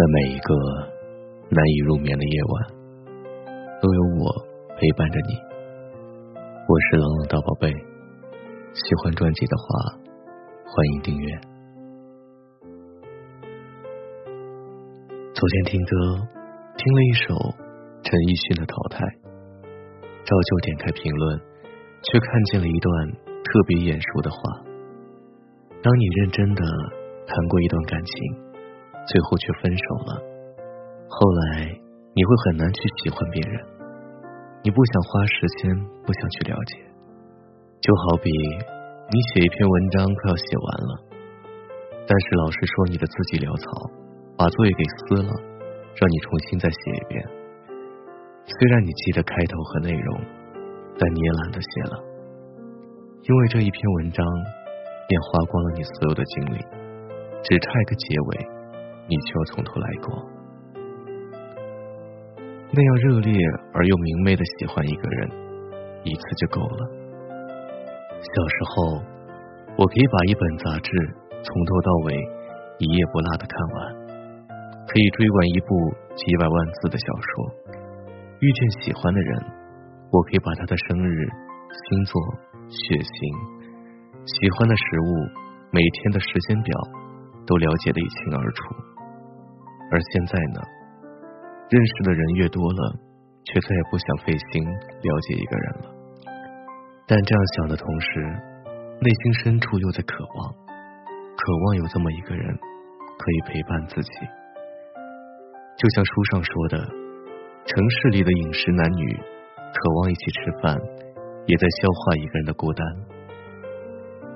在每一个难以入眠的夜晚，都有我陪伴着你。我是冷冷大宝贝，喜欢专辑的话，欢迎订阅。昨天听歌，听了一首陈奕迅的《淘汰》，照旧点开评论，却看见了一段特别眼熟的话：当你认真的谈过一段感情。最后却分手了。后来你会很难去喜欢别人，你不想花时间，不想去了解。就好比你写一篇文章快要写完了，但是老师说你的字迹潦草，把作业给撕了，让你重新再写一遍。虽然你记得开头和内容，但你也懒得写了，因为这一篇文章便花光了你所有的精力，只差一个结尾。你就从头来过，那样热烈而又明媚的喜欢一个人，一次就够了。小时候，我可以把一本杂志从头到尾一页不落的看完，可以追完一部几百万字的小说。遇见喜欢的人，我可以把他的生日、星座、血型、喜欢的食物、每天的时间表都了解的一清二楚。而现在呢，认识的人越多了，却再也不想费心了解一个人了。但这样想的同时，内心深处又在渴望，渴望有这么一个人可以陪伴自己。就像书上说的，城市里的饮食男女渴望一起吃饭，也在消化一个人的孤单。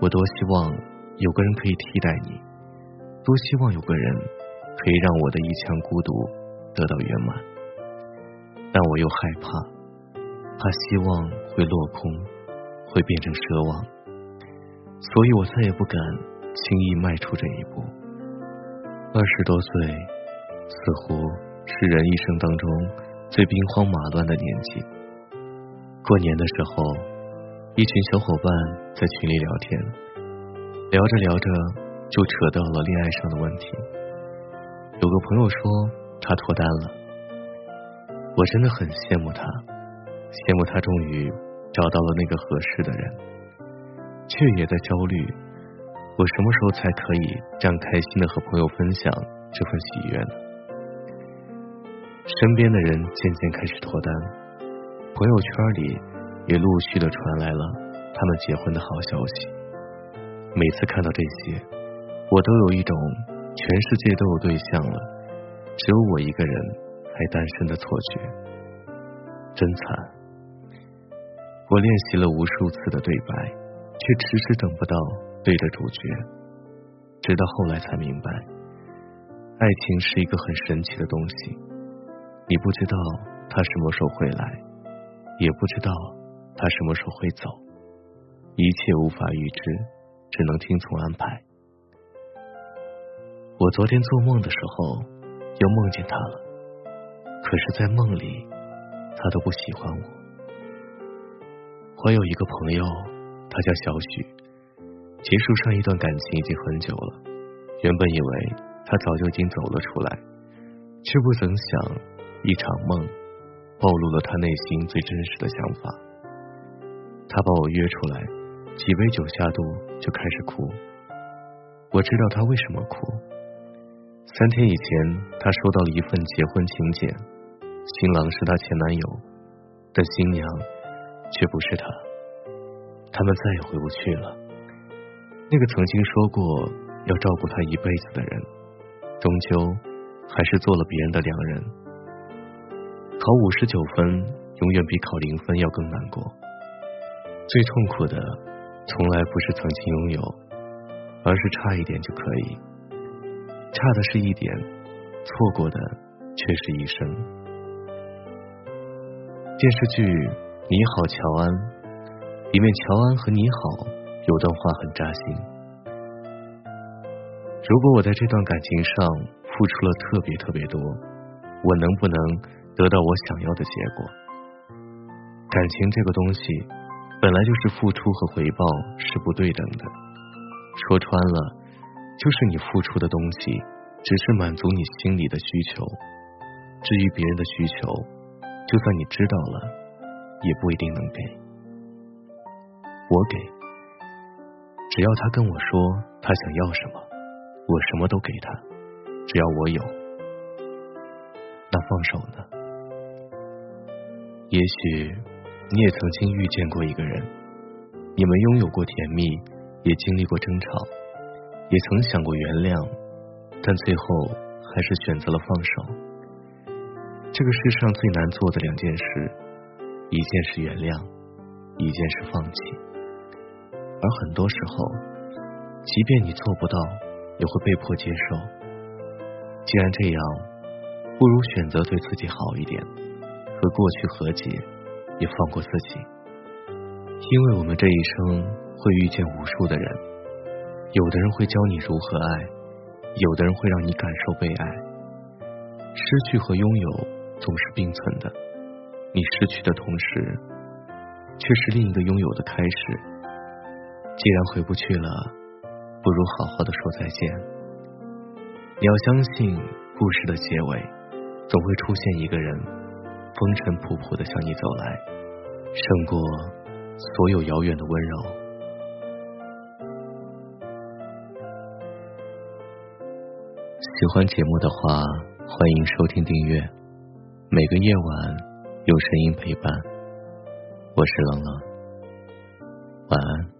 我多希望有个人可以替代你，多希望有个人。可以让我的一腔孤独得到圆满，但我又害怕，怕希望会落空，会变成奢望，所以我再也不敢轻易迈出这一步。二十多岁似乎是人一生当中最兵荒马乱的年纪。过年的时候，一群小伙伴在群里聊天，聊着聊着就扯到了恋爱上的问题。有朋友说他脱单了，我真的很羡慕他，羡慕他终于找到了那个合适的人，却也在焦虑，我什么时候才可以这样开心的和朋友分享这份喜悦呢？身边的人渐渐开始脱单，朋友圈里也陆续的传来了他们结婚的好消息。每次看到这些，我都有一种。全世界都有对象了，只有我一个人还单身的错觉，真惨。我练习了无数次的对白，却迟迟等不到对的主角。直到后来才明白，爱情是一个很神奇的东西，你不知道他什么时候会来，也不知道他什么时候会走，一切无法预知，只能听从安排。我昨天做梦的时候，又梦见他了。可是，在梦里，他都不喜欢我。我有一个朋友，他叫小许，结束上一段感情已经很久了。原本以为他早就已经走了出来，却不曾想，一场梦暴露了他内心最真实的想法。他把我约出来，几杯酒下肚，就开始哭。我知道他为什么哭。三天以前，他收到了一份结婚请柬，新郎是他前男友，但新娘却不是他。他们再也回不去了。那个曾经说过要照顾他一辈子的人，终究还是做了别人的良人。考五十九分，永远比考零分要更难过。最痛苦的，从来不是曾经拥有，而是差一点就可以。差的是一点，错过的却是一生。电视剧《你好，乔安》里面，乔安和你好有段话很扎心。如果我在这段感情上付出了特别特别多，我能不能得到我想要的结果？感情这个东西，本来就是付出和回报是不对等的。说穿了。就是你付出的东西只是满足你心里的需求。至于别人的需求，就算你知道了，也不一定能给。我给，只要他跟我说他想要什么，我什么都给他，只要我有。那放手呢？也许你也曾经遇见过一个人，你们拥有过甜蜜，也经历过争吵，也曾想过原谅，但最后还是选择了放手。这个世上最难做的两件事，一件是原谅，一件是放弃。而很多时候，即便你做不到，也会被迫接受。既然这样，不如选择对自己好一点，和过去和解，也放过自己。因为我们这一生会遇见无数的人，有的人会教你如何爱，有的人会让你感受被爱。失去和拥有。总是并存的，你失去的同时，却是另一个拥有的开始。既然回不去了，不如好好的说再见。你要相信，故事的结尾总会出现一个人，风尘仆仆的向你走来，胜过所有遥远的温柔。喜欢节目的话，欢迎收听订阅。每个夜晚有声音陪伴，我是冷冷，晚安。